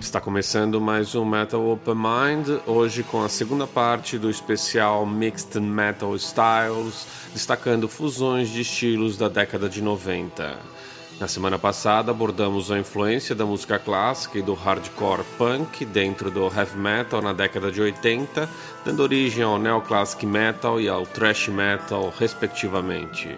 Está começando mais um Metal Open Mind, hoje com a segunda parte do especial Mixed Metal Styles, destacando fusões de estilos da década de 90. Na semana passada abordamos a influência da música clássica e do hardcore punk dentro do heavy metal na década de 80, dando origem ao neoclassic metal e ao thrash metal, respectivamente.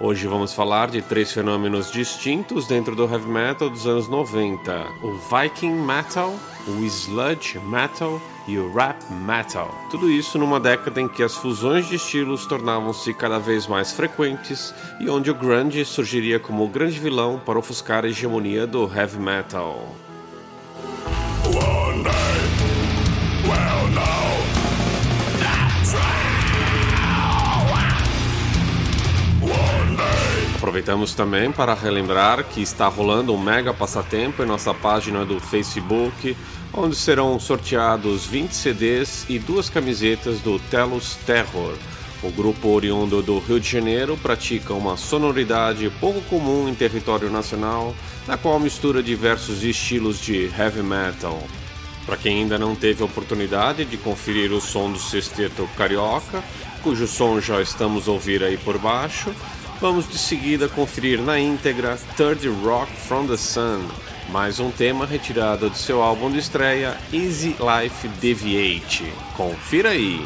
Hoje vamos falar de três fenômenos distintos dentro do heavy metal dos anos 90: o Viking metal, o sludge metal e o rap metal. Tudo isso numa década em que as fusões de estilos tornavam-se cada vez mais frequentes e onde o grunge surgiria como o grande vilão para ofuscar a hegemonia do heavy metal. Aproveitamos também para relembrar que está rolando um mega passatempo em nossa página do Facebook, onde serão sorteados 20 CDs e duas camisetas do Telos Terror. O grupo oriundo do Rio de Janeiro pratica uma sonoridade pouco comum em território nacional, na qual mistura diversos estilos de heavy metal. Para quem ainda não teve a oportunidade de conferir o som do sexteto carioca, cujo som já estamos a ouvir aí por baixo, Vamos de seguida conferir na íntegra Third Rock from the Sun, mais um tema retirado de seu álbum de estreia Easy Life Deviate. Confira aí!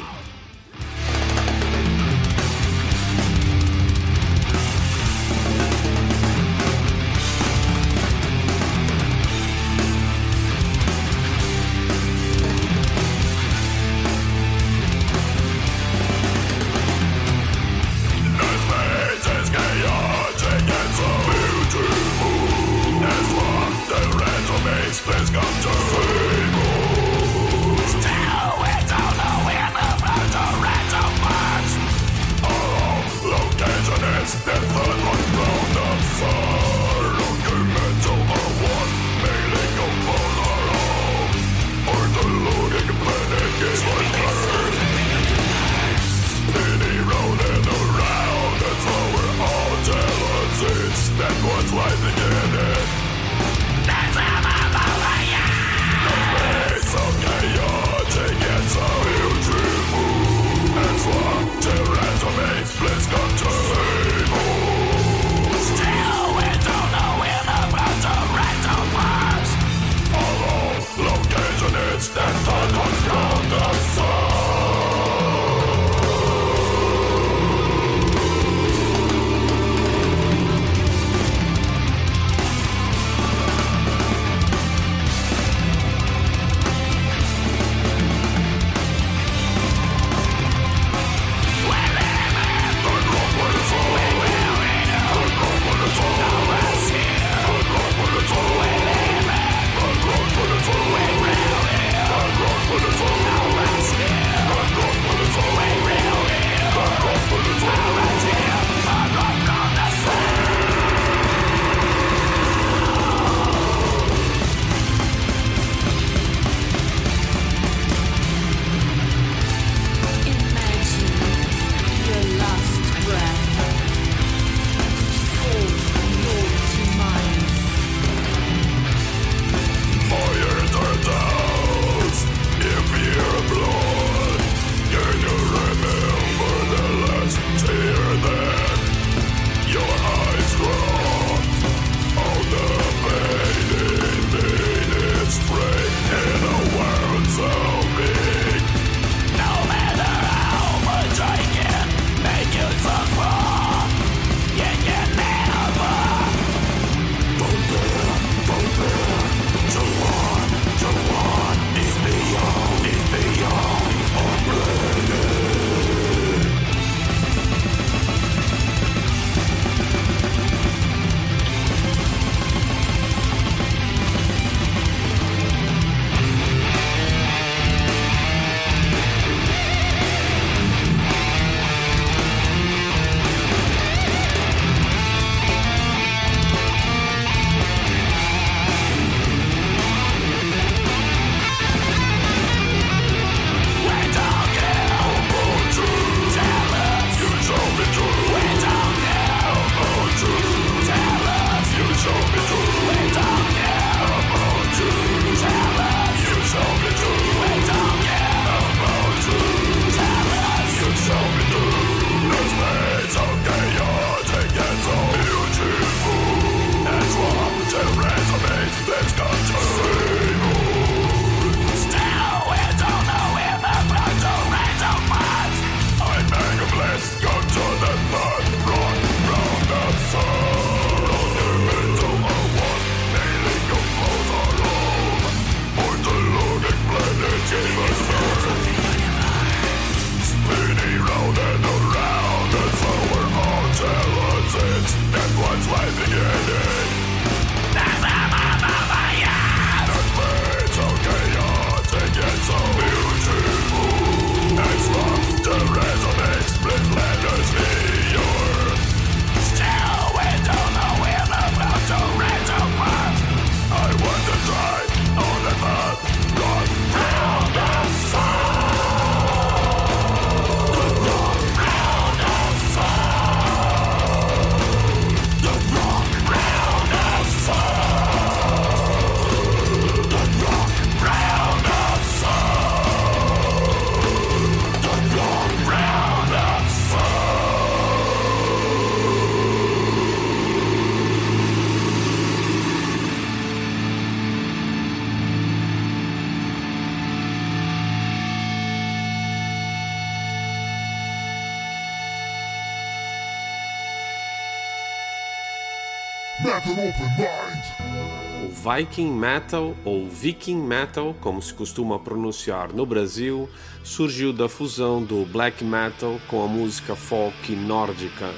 Viking Metal, ou Viking Metal, como se costuma pronunciar no Brasil, surgiu da fusão do black metal com a música folk nórdica,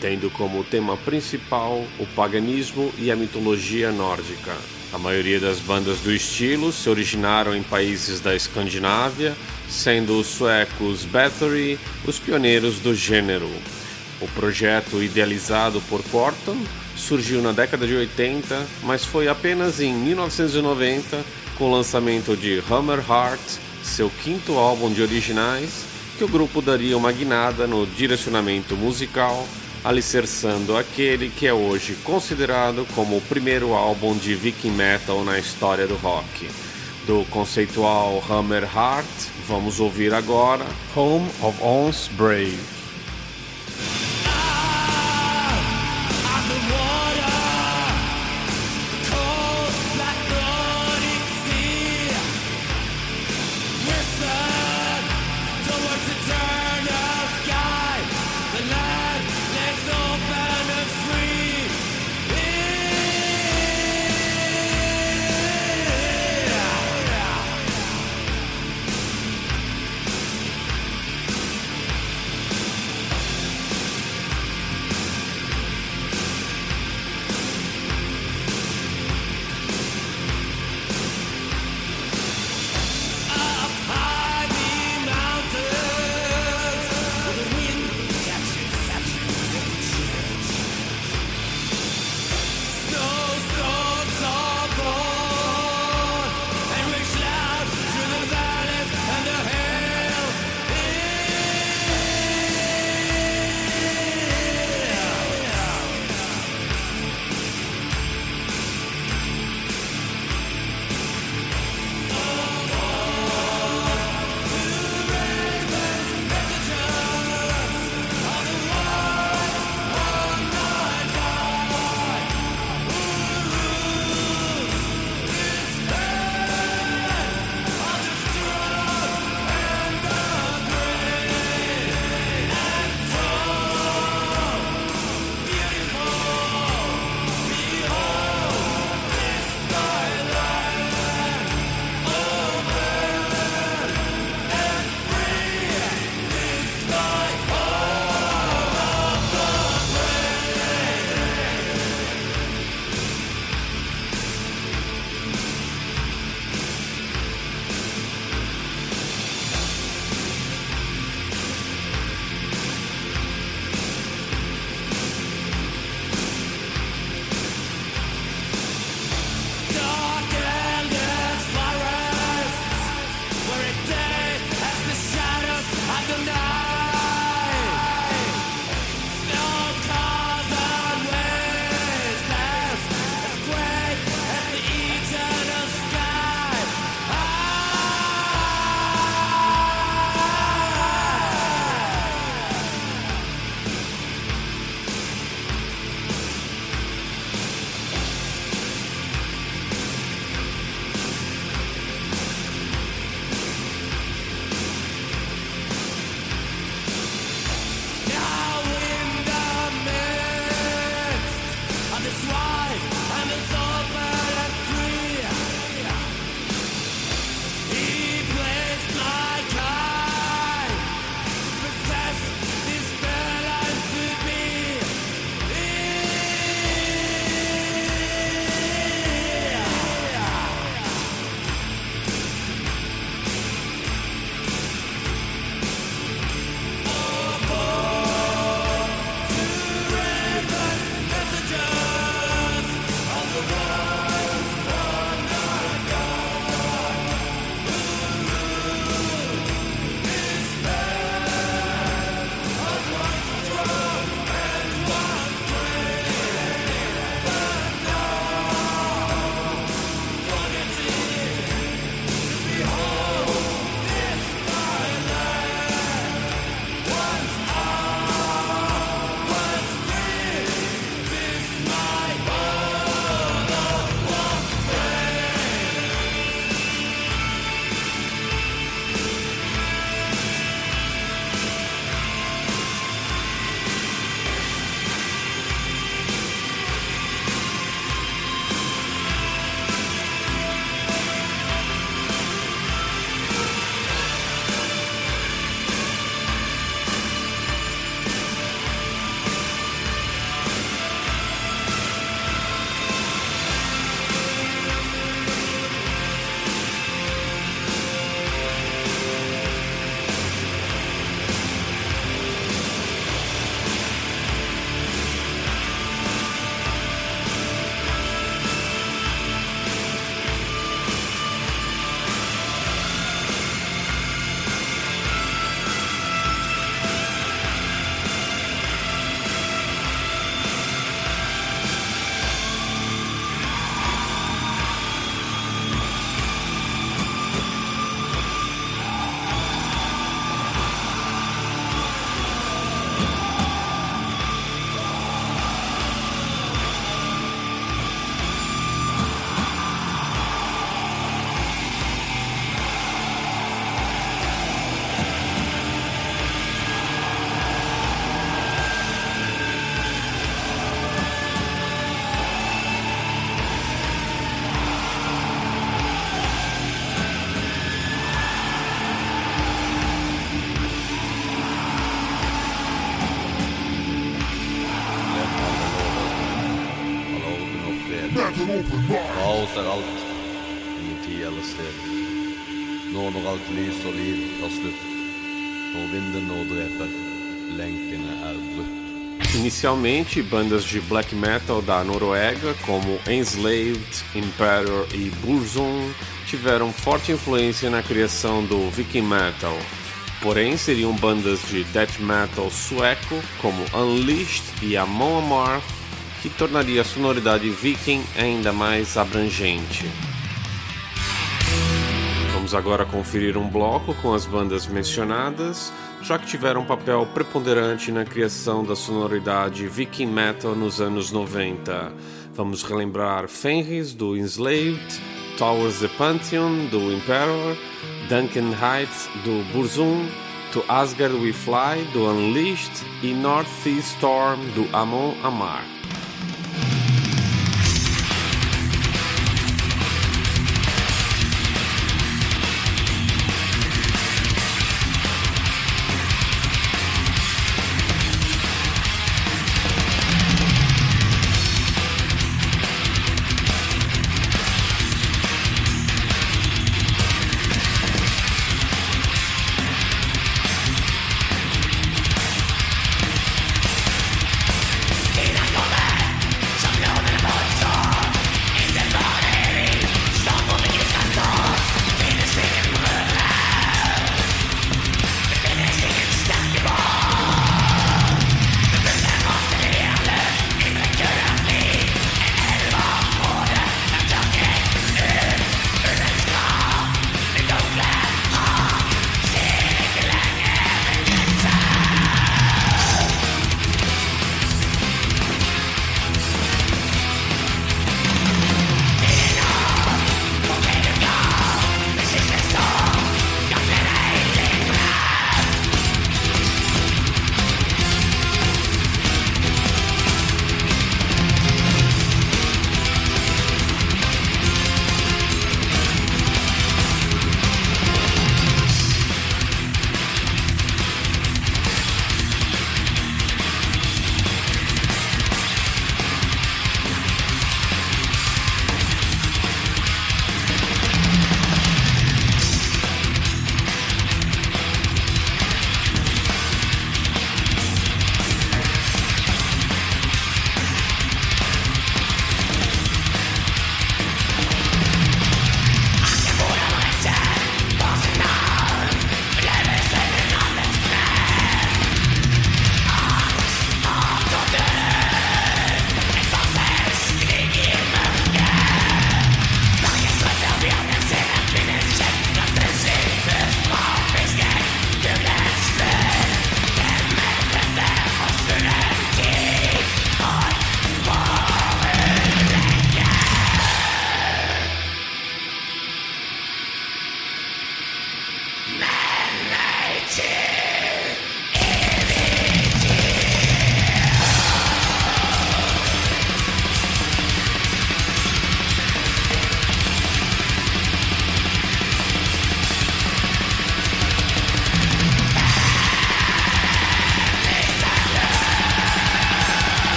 tendo como tema principal o paganismo e a mitologia nórdica. A maioria das bandas do estilo se originaram em países da Escandinávia, sendo os suecos Bathory os pioneiros do gênero. O projeto idealizado por Corton surgiu na década de 80, mas foi apenas em 1990, com o lançamento de Hammer Heart, seu quinto álbum de originais, que o grupo daria uma guinada no direcionamento musical alicerçando aquele que é hoje considerado como o primeiro álbum de viking metal na história do rock. Do conceitual Hammer Heart, vamos ouvir agora Home of Ons Brave. Alt. Ingen tid eller sted. Nå når alt lys og liv tar slutt. Når vinden nå dreper. Lenkene er brutt. Inicialmente, bandas de black metal da Noruega, como Enslaved, Imperator e Burzum, tiveram forte influência na criação do Viking Metal. Porém, seriam bandas de death metal sueco, como Unleashed e Amon Amarth, que tornaria a sonoridade viking ainda mais abrangente. Vamos agora conferir um bloco com as bandas mencionadas, já que tiveram um papel preponderante na criação da sonoridade viking metal nos anos 90. Vamos relembrar Fenris do Enslaved, Towers the Pantheon do Emperor, Duncan Heights do Burzum, To Asgard We Fly do Unleashed e Northeast Storm do Amon Amar.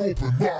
Open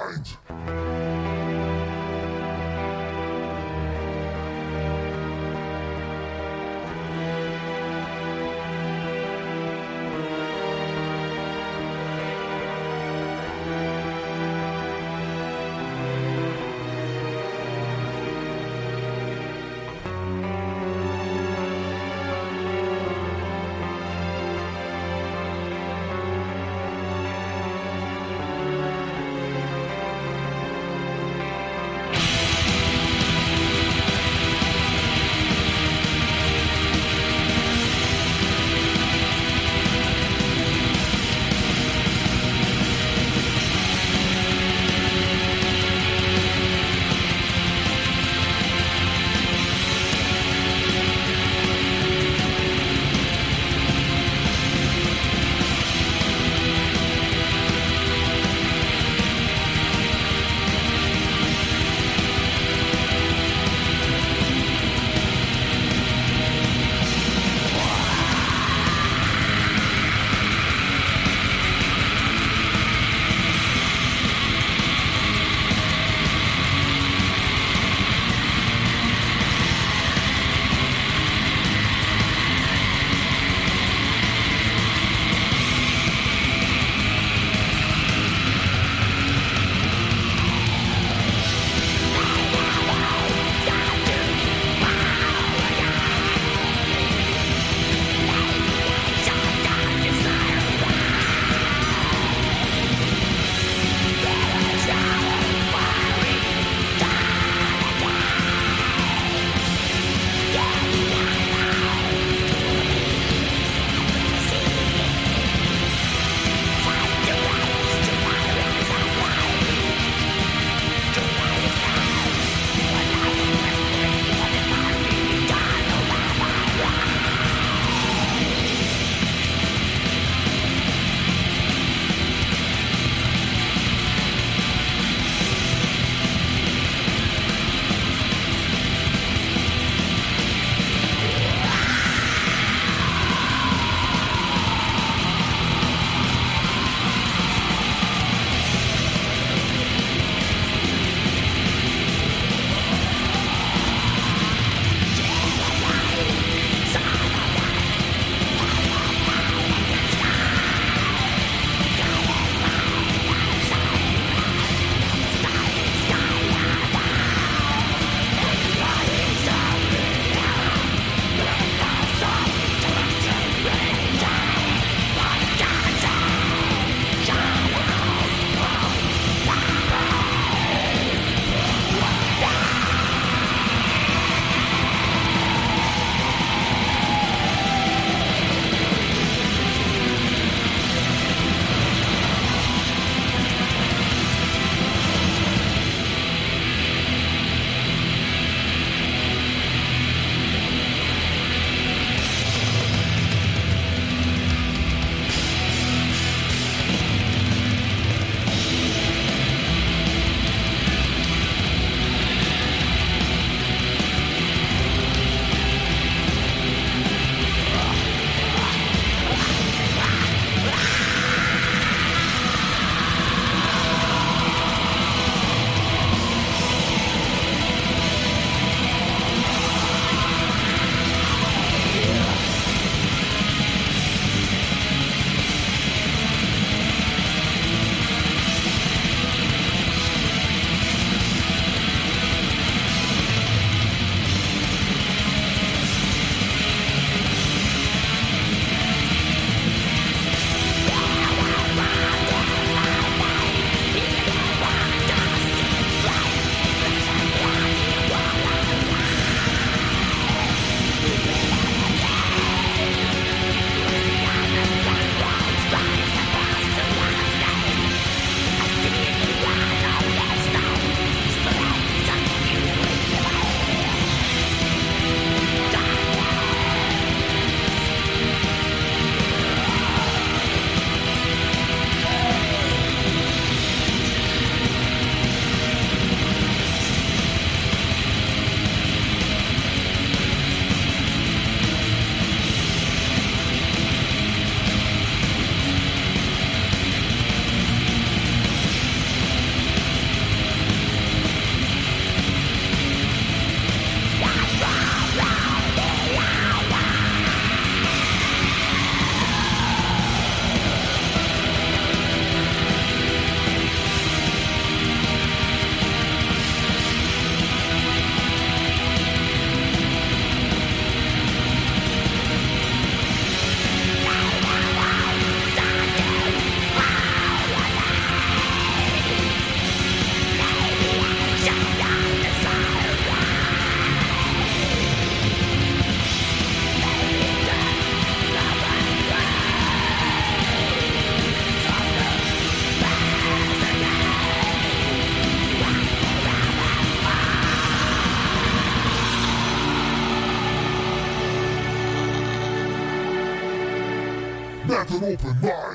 open mind.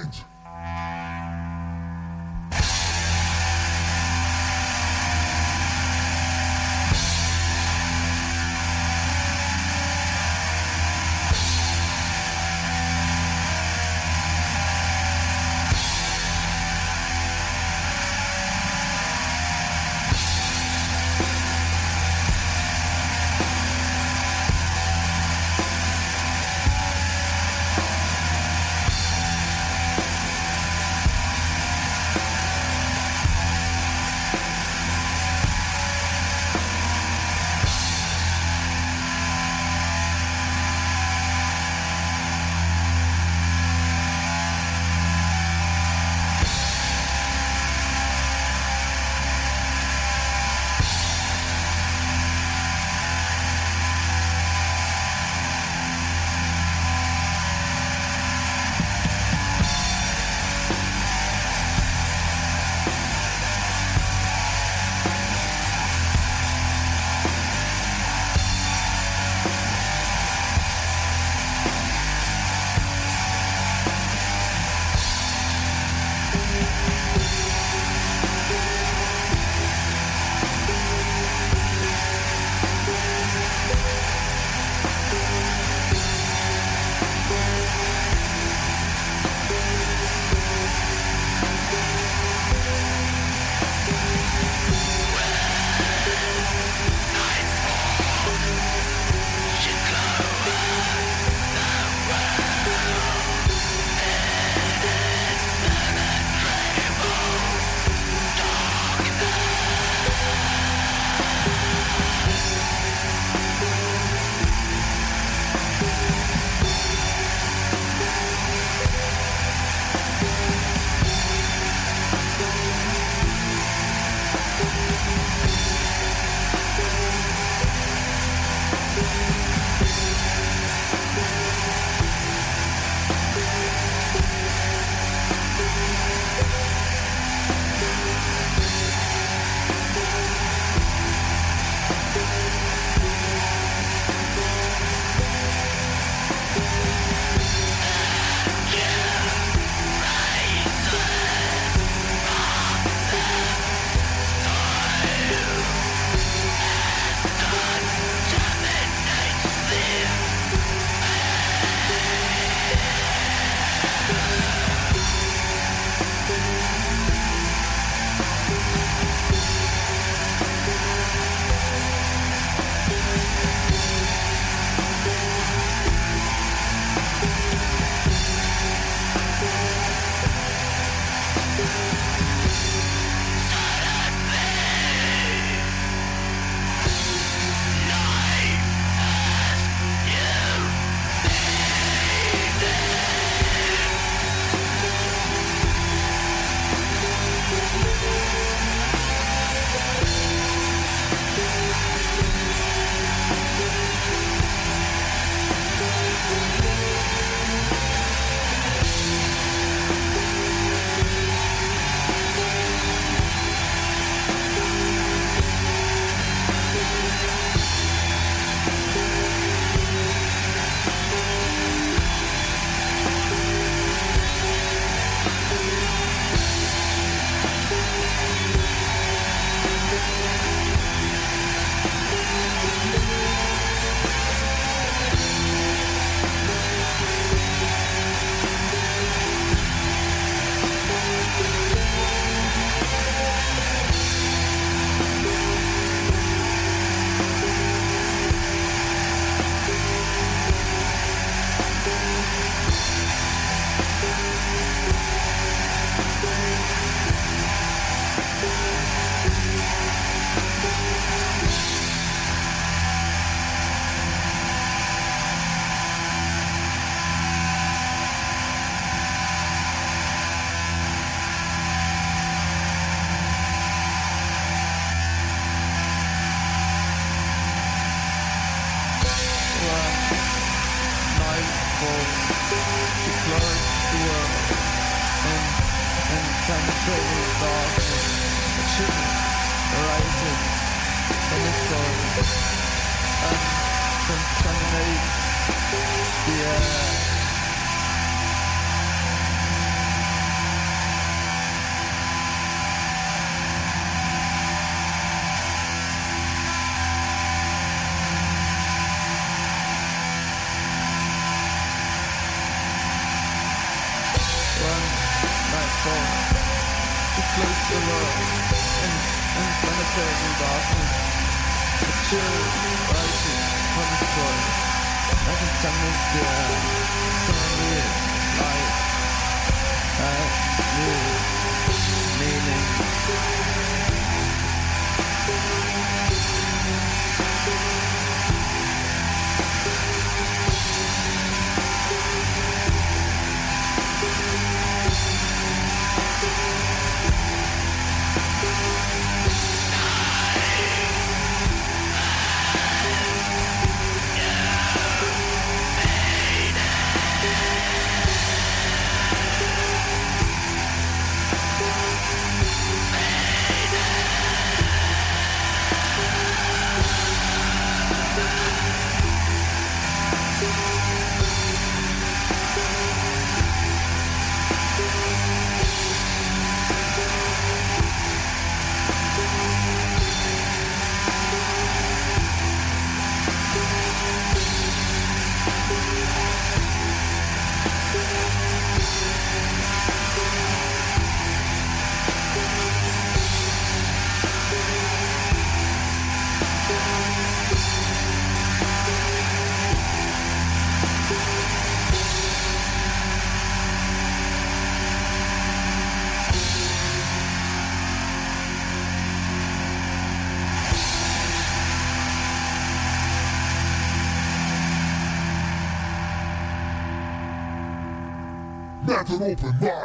Open mind.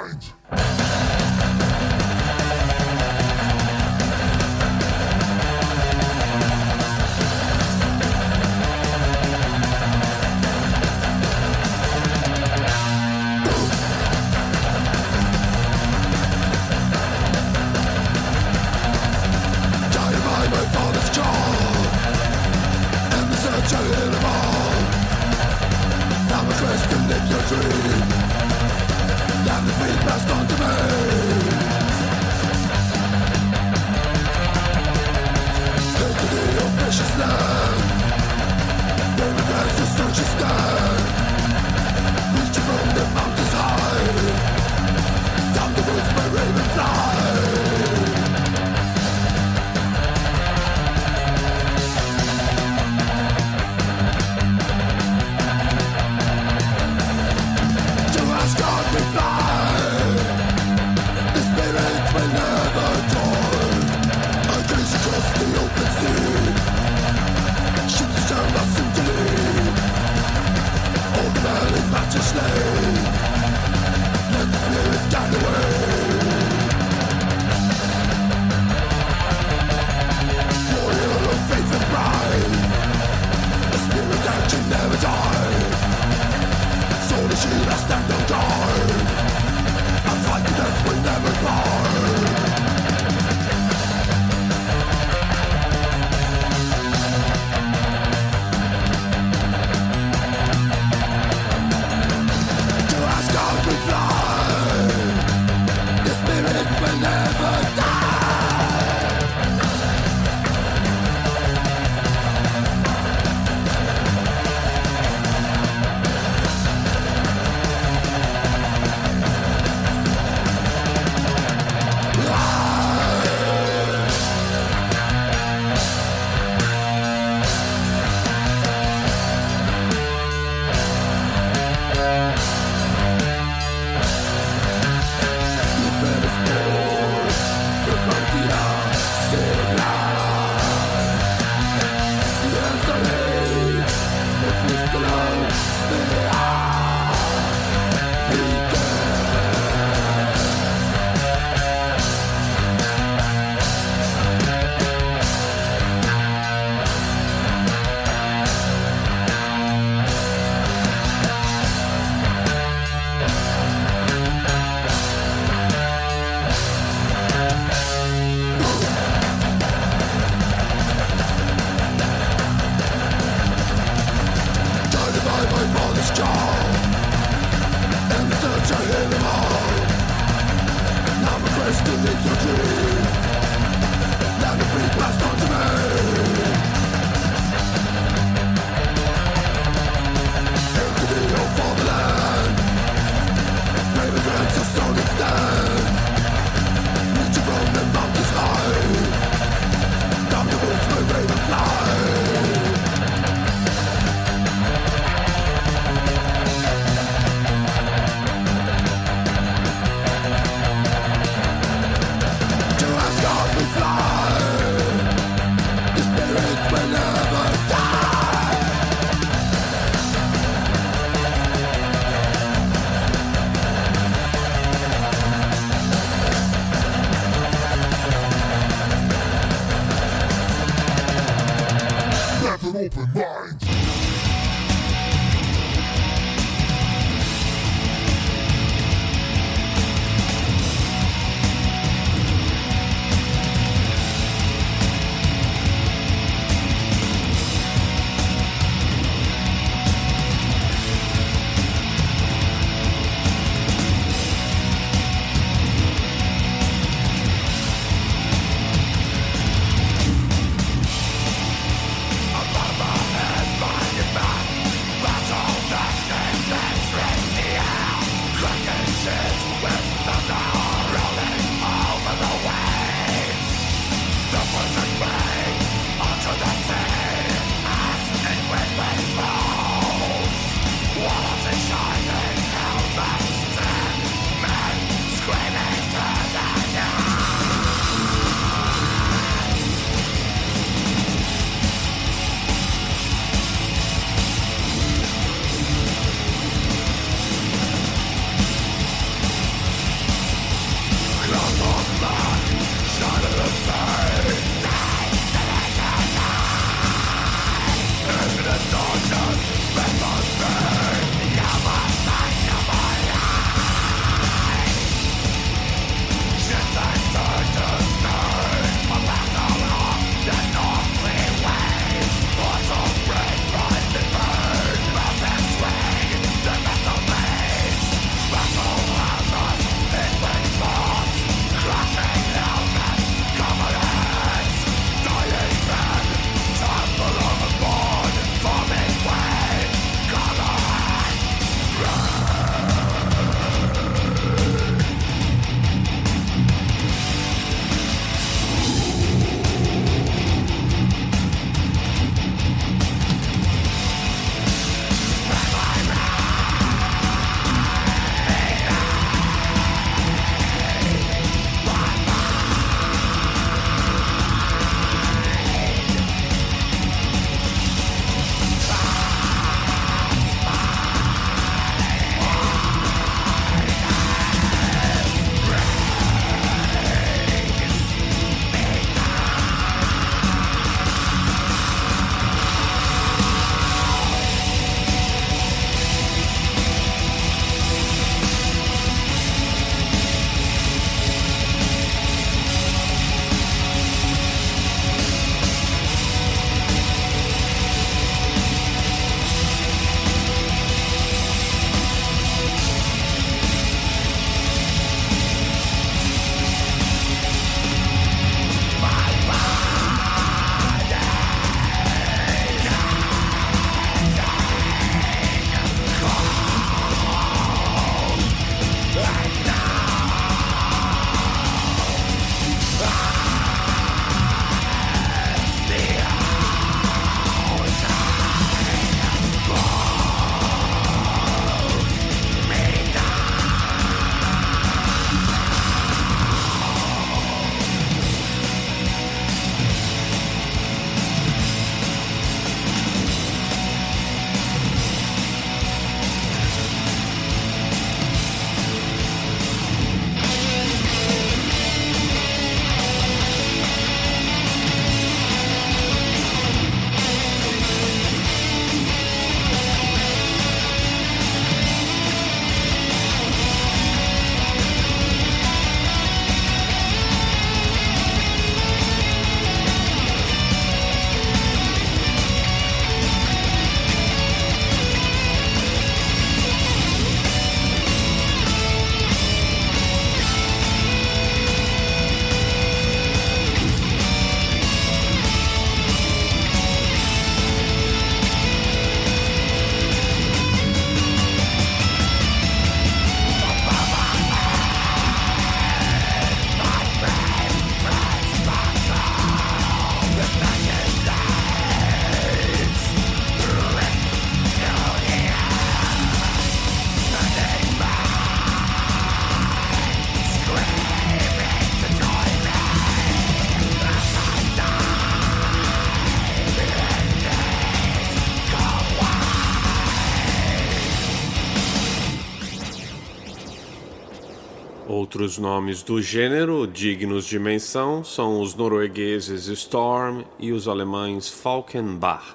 Outros nomes do gênero dignos de menção são os noruegueses Storm e os alemães Falkenbach,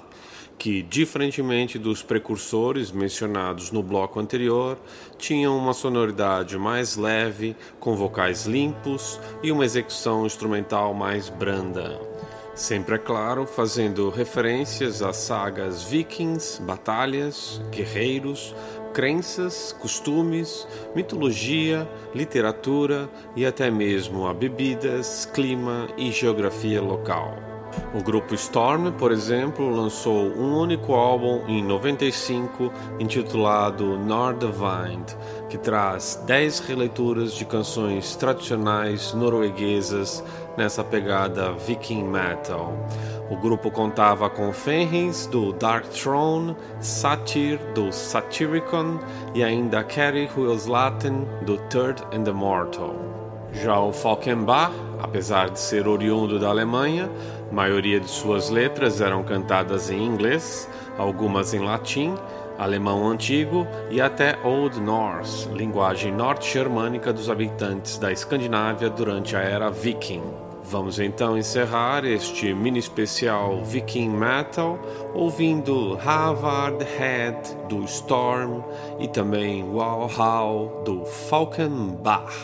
que, diferentemente dos precursores mencionados no bloco anterior, tinham uma sonoridade mais leve, com vocais limpos e uma execução instrumental mais branda. Sempre é claro, fazendo referências às sagas vikings, batalhas, guerreiros, crenças, costumes, mitologia, literatura e até mesmo a bebidas, clima e geografia local. O grupo Storm, por exemplo, lançou um único álbum em 95 intitulado Nordavind, que traz 10 releituras de canções tradicionais norueguesas nessa pegada viking metal. O grupo contava com Fenris do Dark Throne, Satyr do Satyricon e ainda Kerry Huislaten do Third and the Mortal. Já o Falkenbach, apesar de ser oriundo da Alemanha, a maioria de suas letras eram cantadas em inglês, algumas em latim, alemão antigo e até Old Norse, linguagem norte-germânica dos habitantes da Escandinávia durante a era viking. Vamos então encerrar este mini especial Viking Metal ouvindo Havard Head do Storm e também Wow How do Falkenbach.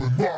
Open Mind.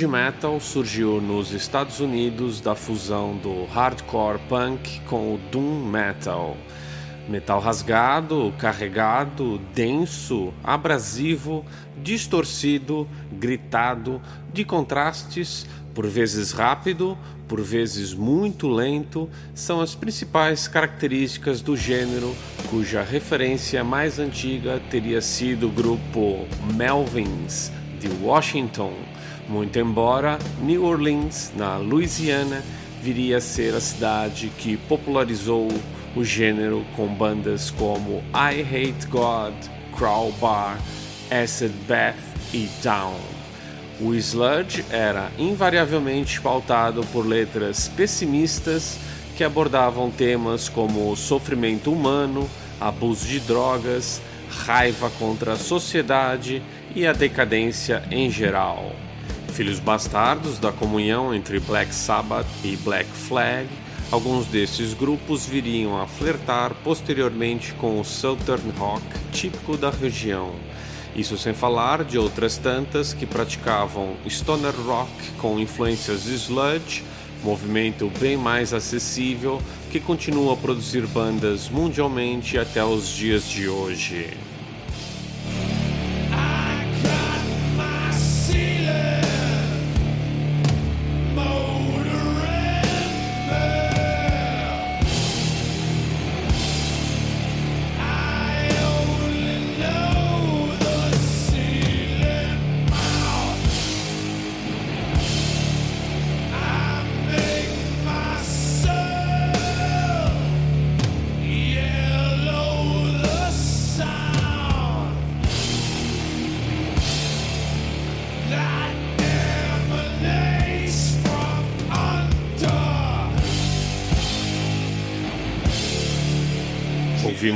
Sludge metal surgiu nos Estados Unidos da fusão do hardcore punk com o doom metal. Metal rasgado, carregado, denso, abrasivo, distorcido, gritado, de contrastes, por vezes rápido, por vezes muito lento, são as principais características do gênero, cuja referência mais antiga teria sido o grupo Melvins de Washington, muito embora New Orleans, na Louisiana, viria a ser a cidade que popularizou o gênero com bandas como I Hate God, Crowbar, Acid Bath e Down. O sludge era invariavelmente pautado por letras pessimistas que abordavam temas como sofrimento humano, abuso de drogas, raiva contra a sociedade e a decadência em geral. Filhos bastardos da comunhão entre Black Sabbath e Black Flag, alguns desses grupos viriam a flertar posteriormente com o Southern Rock típico da região. Isso sem falar de outras tantas que praticavam stoner rock com influências sludge, movimento bem mais acessível que continua a produzir bandas mundialmente até os dias de hoje.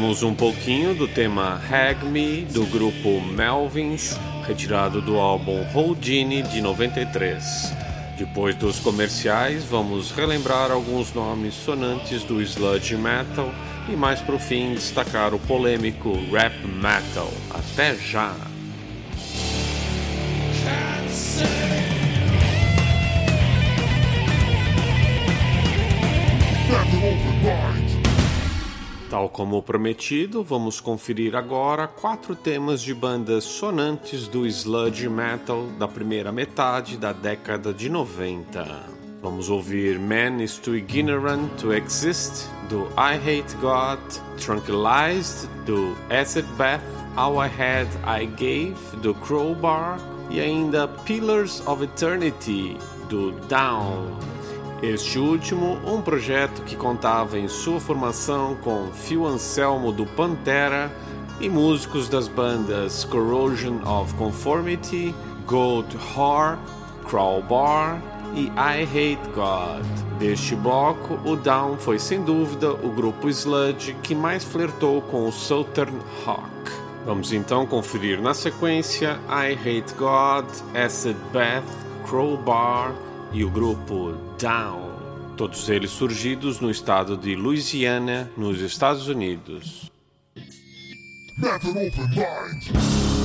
Ouvimos um pouquinho do tema Hag Me do grupo Melvins, retirado do álbum Houdini de 93. Depois dos comerciais, vamos relembrar alguns nomes sonantes do sludge metal e mais pro fim destacar o polêmico rap metal. Até já! Tal como prometido, vamos conferir agora quatro temas de bandas sonantes do sludge metal da primeira metade da década de 90. Vamos ouvir Man is Too Ignorant to Exist, do I Hate God, Tranquilized, do Acid Bath, All I Had I Gave, do Crowbar, e ainda Pillars of Eternity, do Down. Este último, um projeto que contava em sua formação com Phil Anselmo do Pantera e músicos das bandas Corrosion of Conformity, Goat Whore, Crowbar e I Hate God. Deste bloco, o Down foi sem dúvida o grupo sludge que mais flertou com o Southern Rock. Vamos então conferir na sequência I Hate God, Acid Bath, Crowbar e o grupo Down, todos eles surgidos no estado de Louisiana, nos Estados Unidos. Open Mind.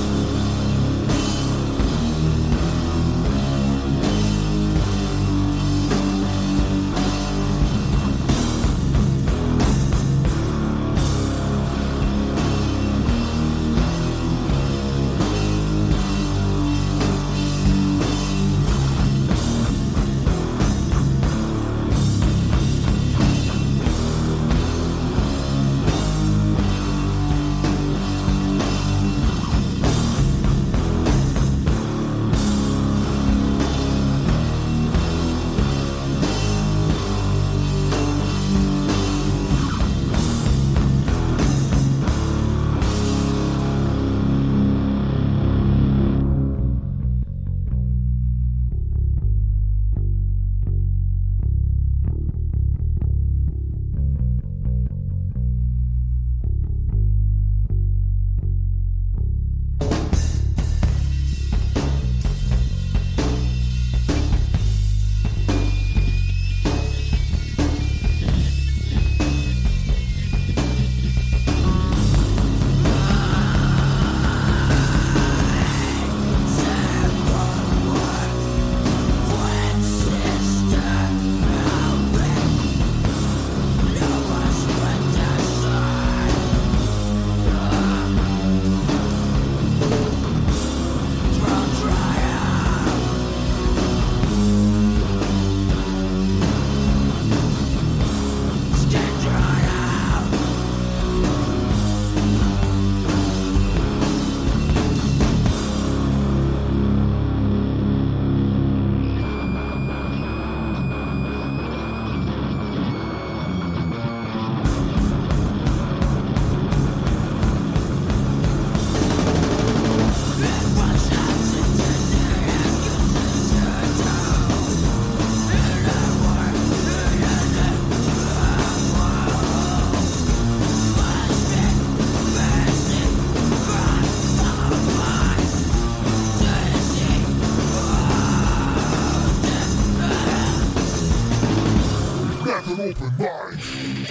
an open mind.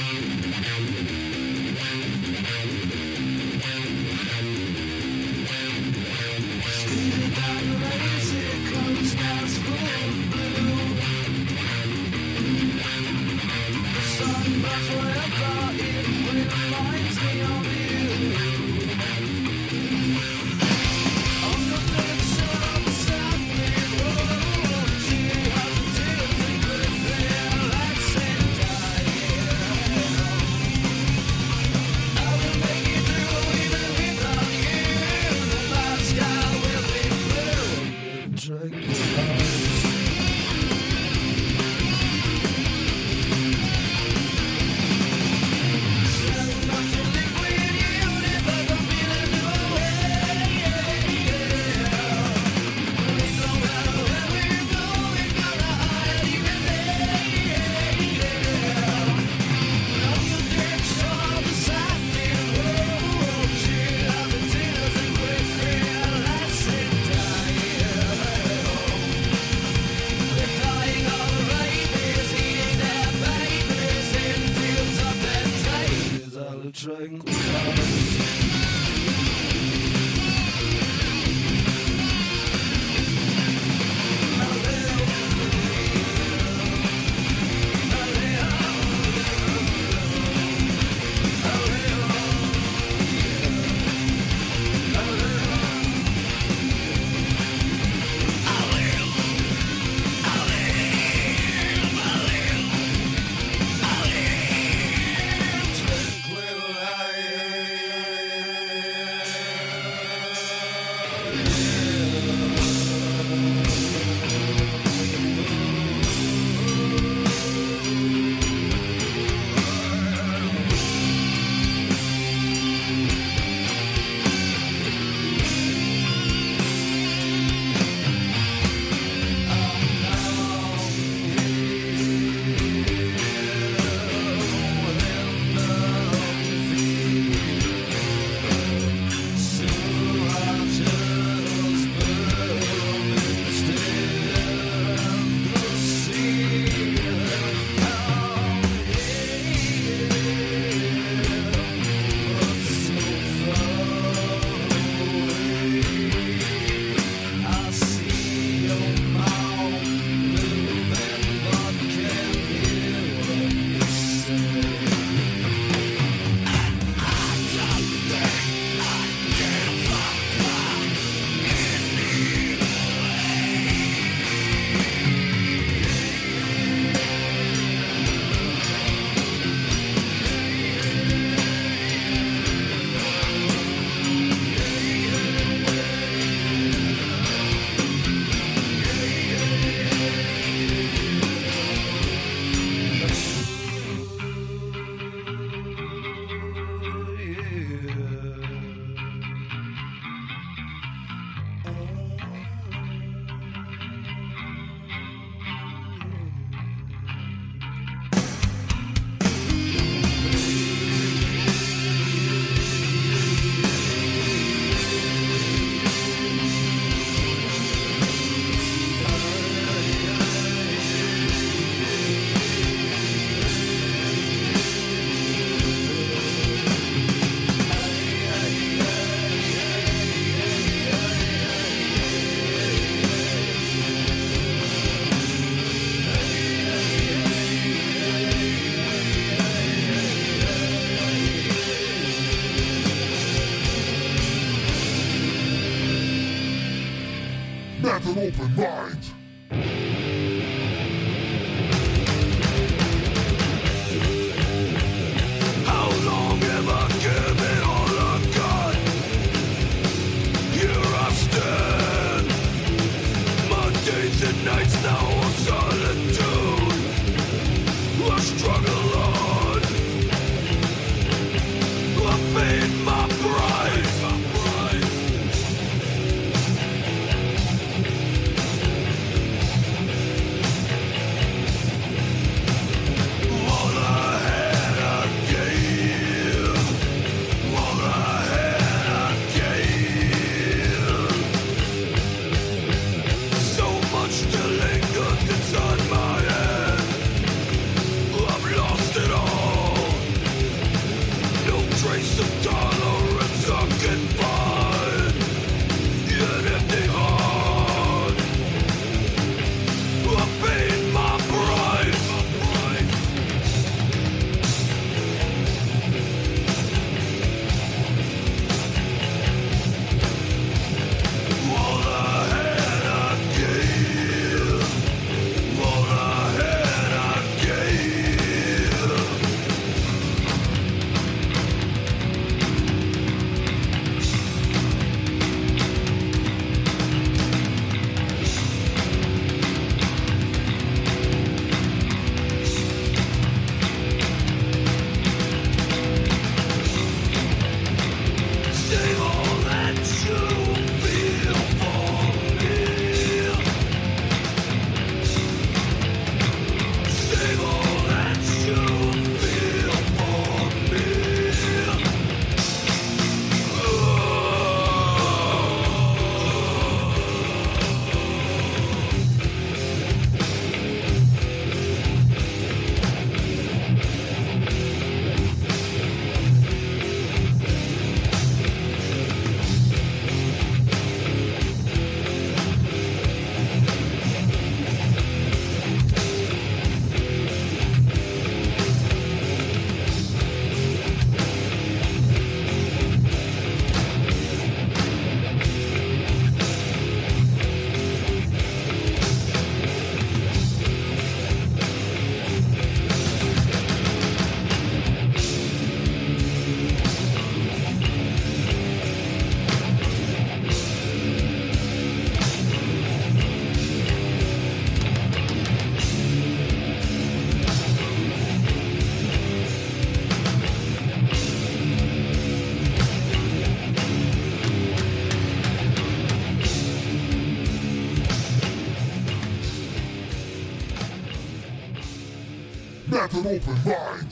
An open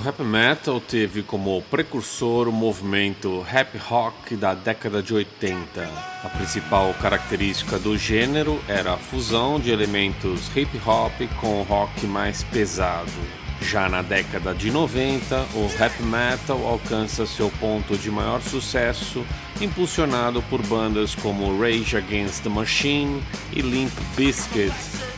rap metal teve como precursor o movimento rap rock da década de 80. A principal característica do gênero era a fusão de elementos hip hop com rock mais pesado. Já na década de 90, o rap metal alcança seu ponto de maior sucesso, impulsionado por bandas como Rage Against the Machine e Limp Bizkit,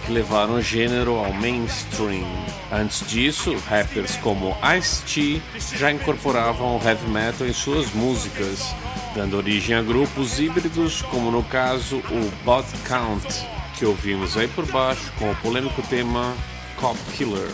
que levaram o gênero ao mainstream. Antes disso, rappers como Ice-T já incorporavam o heavy metal em suas músicas, dando origem a grupos híbridos, como no caso o Bot Count, que ouvimos aí por baixo com o polêmico tema Cop Killer.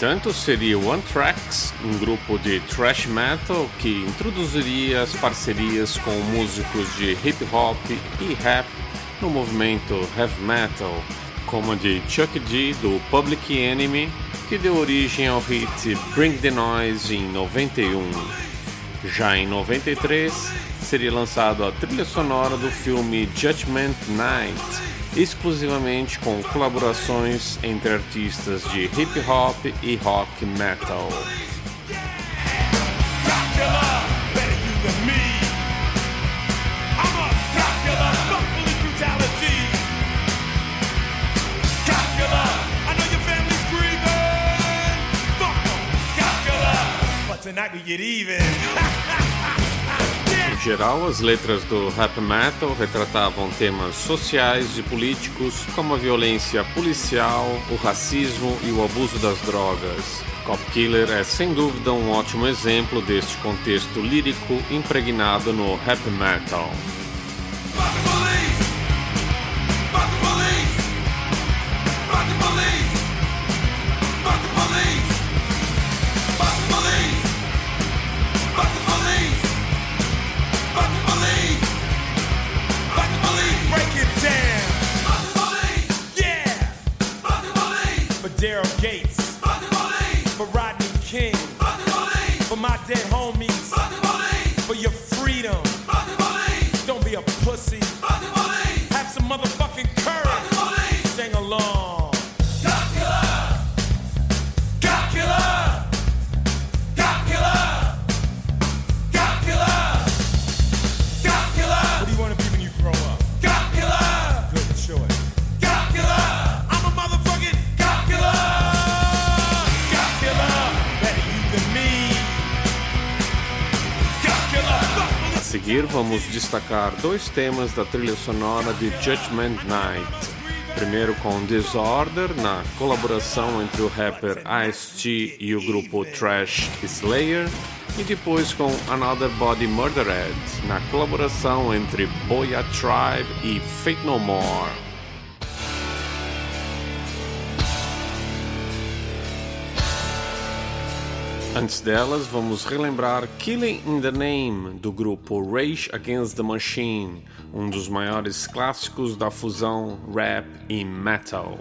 entanto, seria One Tracks, um grupo de thrash metal que introduziria as parcerias com músicos de hip hop e rap no movimento heavy metal, como a de Chuck D do Public Enemy, que deu origem ao hit Bring the Noise em 91. Já em 93, seria lançado a trilha sonora do filme Judgment Night exclusivamente com colaborações entre artistas de hip hop e rock metal. Tonight we get even. geral, as letras do rap metal retratavam temas sociais e políticos, como a violência policial, o racismo e o abuso das drogas. Cop Killer é sem dúvida um ótimo exemplo deste contexto lírico impregnado no rap metal. destacar dois temas da trilha sonora de Judgment Night. Primeiro com Disorder, na colaboração entre o rapper Ice-T e o grupo Trash Slayer, e depois com Another Body Murdered, na colaboração entre Boya Tribe e Fate No More. Antes delas, vamos relembrar Killing in the Name do grupo Rage Against the Machine, um dos maiores clássicos da fusão rap e metal.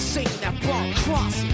seen that bar cross.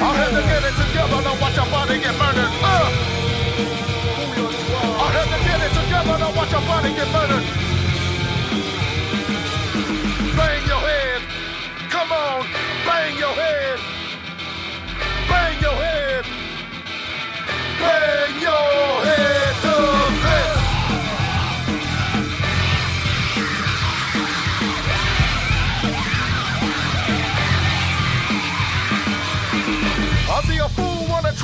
I'm to get it together, now watch your body get murdered. Uh. I'm to get it together, watch your body get murdered.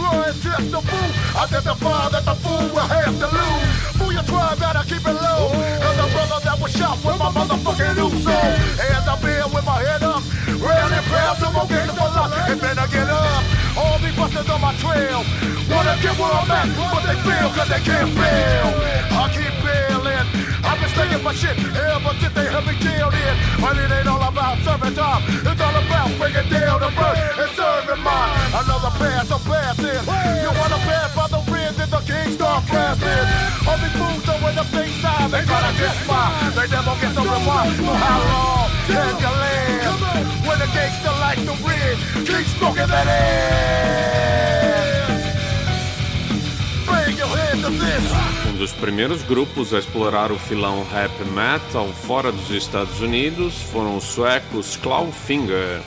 trying just a fool. Identify that the fool will have to lose. Fool, you try better keep it low. Cause the brother that was shot with my motherfucking Uso. As I been with my head up, railing prayers, I'm gonna get the luck and better get up. All these busters on my trail. Wanna get where I'm at, but they feel cause they can't fail. I keep fail taking my shit here, but shit they have me jailed in. But it ain't all about serving time, it's all about bringing down the birth and serving mine. Another pass, a pass in. You wanna pass by the wind and the king start crashing. Only fools though in the big side, they gotta get fine. They never get the reward for how long can you live? When the gangster like the wind, keep smoking that ass. Um dos primeiros grupos a explorar o filão rap metal fora dos Estados Unidos foram os suecos Clawfinger.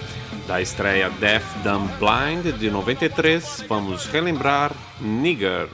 Da estreia Death Dumb Blind de 93, vamos relembrar Nigger.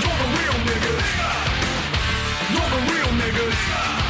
You're the real niggas! You're the real niggas!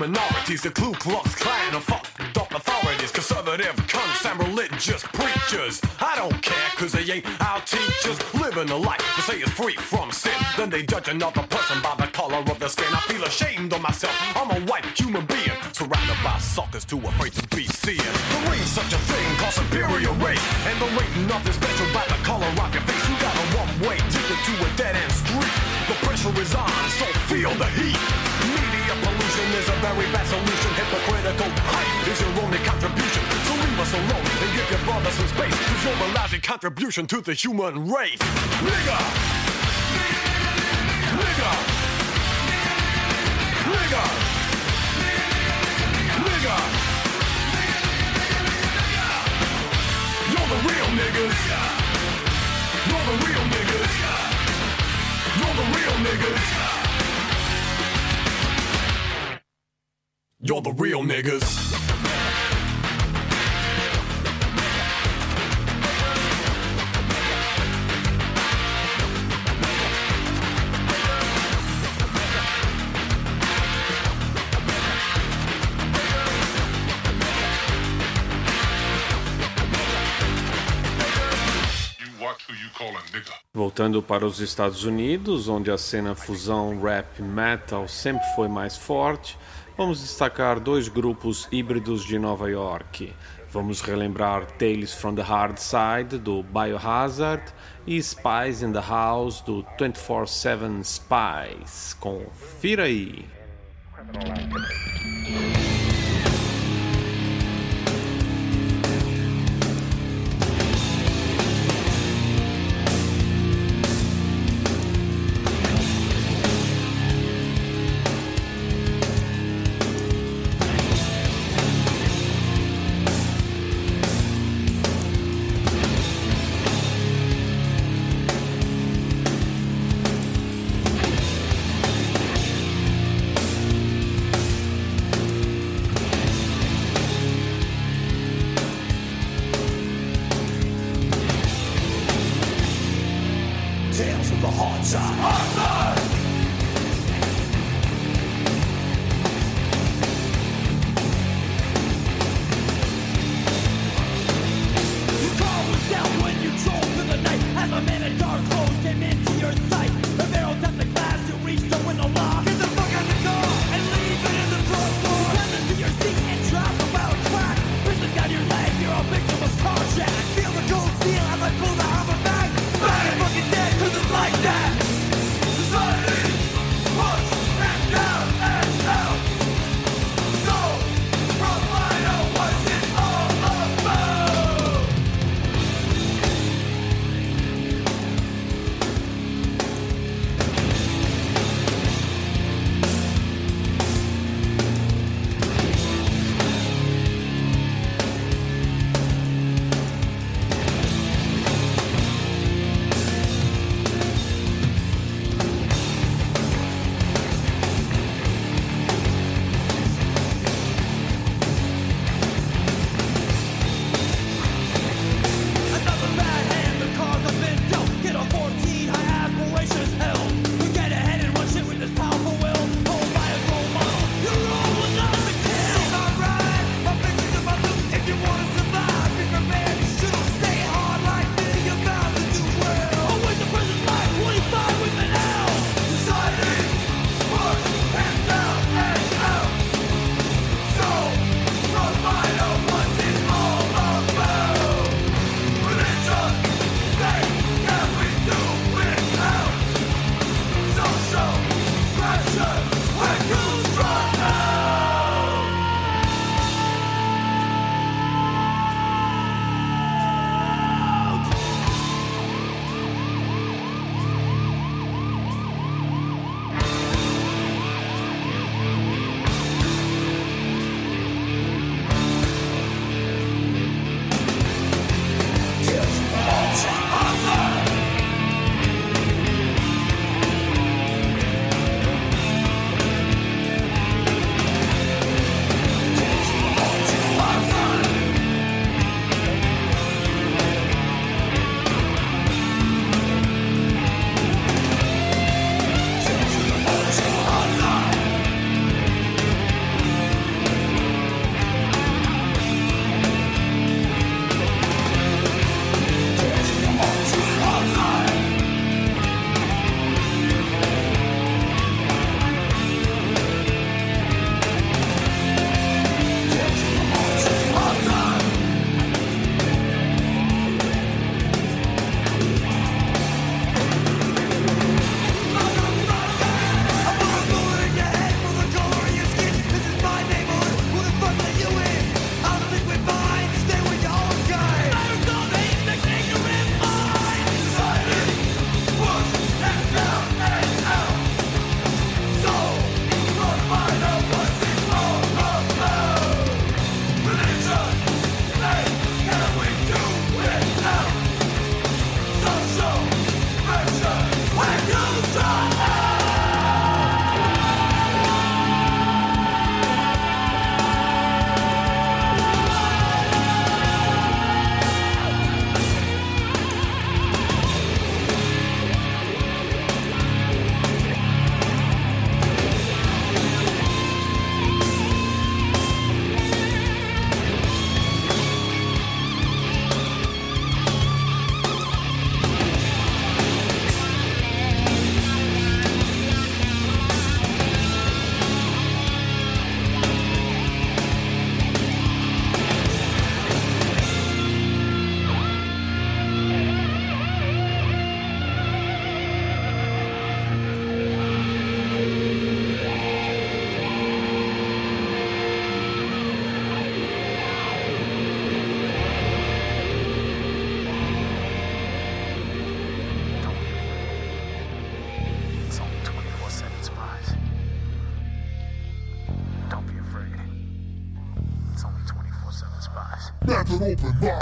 Minorities, the Ku Klux Klan and fucked up authorities, conservative cunts and religious preachers. I don't care, cause they ain't our teachers. Living a life to say it's free from sin. Then they judge another person by the color of their skin. I feel ashamed of myself. I'm a white human being, surrounded by suckers too afraid to be seen. There ain't such a thing called superior race, and there ain't nothing special about the color of your face. You got a one-way ticket to a dead-end street. The pressure is on, so feel the heat. Very bad solution. Hypocritical hype is your only contribution. So leave us alone and give your brother some space. Cause you're a lousy contribution to the human race. Nigga! Nigga! Nigga! Nigga! You're the real niggas! You're the real niggas! You're the real niggas! You're the real niggas! You watch who you call a nigga. Voltando para os Estados Unidos, onde a cena fusão rap metal sempre foi mais forte, vamos destacar dois grupos híbridos de Nova York. Vamos relembrar Tales from the Hard Side do Biohazard e Spies in the House do 24/7 Spies. Confira aí. open mind.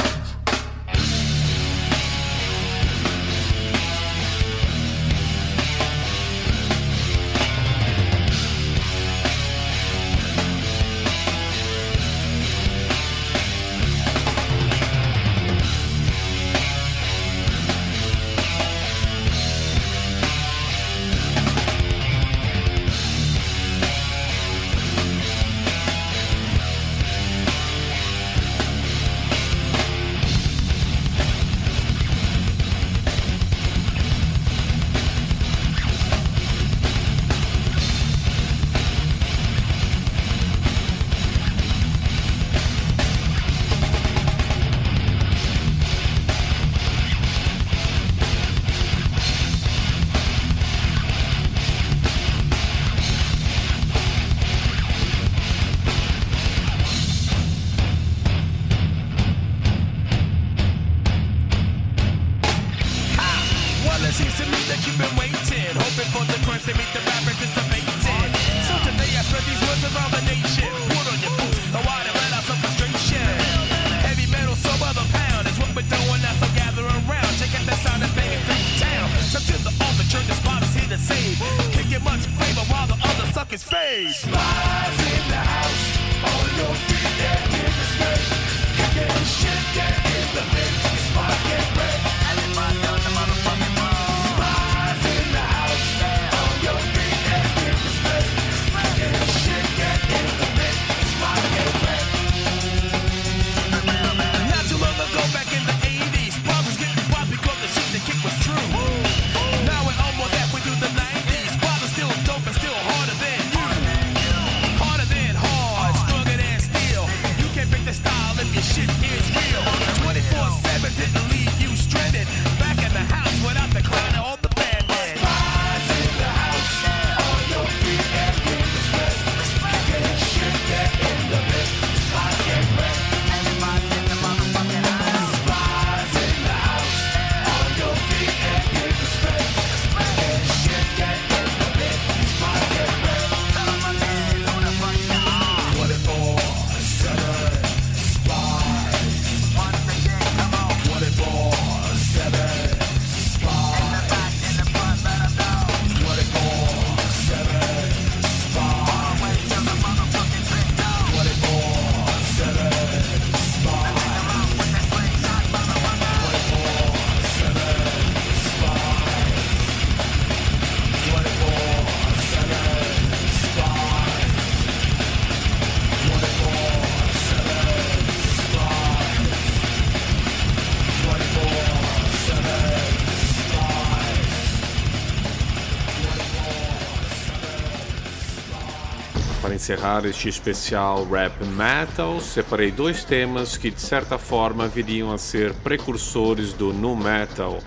encerrar este especial Rap Metal, separei dois temas que de certa forma viriam a ser precursores do nu metal,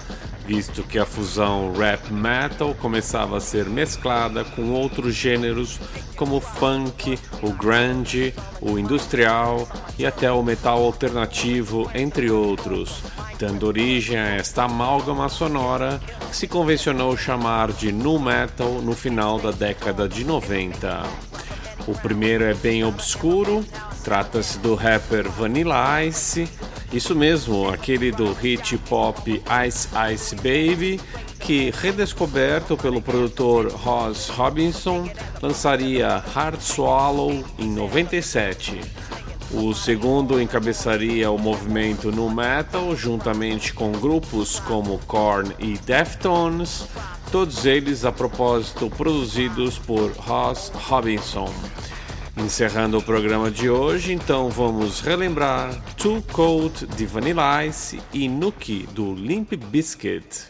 visto que a fusão rap metal começava a ser mesclada com outros gêneros como o funk, o grunge, o industrial e até o metal alternativo, entre outros, dando origem a esta amálgama sonora que se convencionou chamar de nu metal no final da década de 90. O primeiro é bem obscuro, trata-se do rapper Vanilla Ice, isso mesmo, aquele do hit pop Ice Ice Baby, que, redescoberto pelo produtor Ross Robinson, lançaria Hard Swallow em 97. O segundo encabeçaria o movimento no metal, juntamente com grupos como Korn e Deftones, todos eles a propósito produzidos por Ross Robinson. Encerrando o programa de hoje, então vamos relembrar Too Cold de Vanilla Ice e Nuki do Limp Biscuit.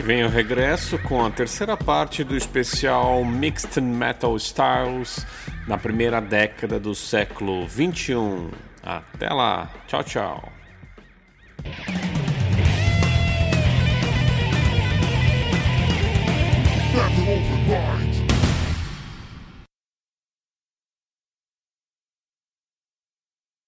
Que vem eu regresso com a terceira parte do especial Mixed Metal Styles na primeira década do século 21. Até lá, tchau, tchau.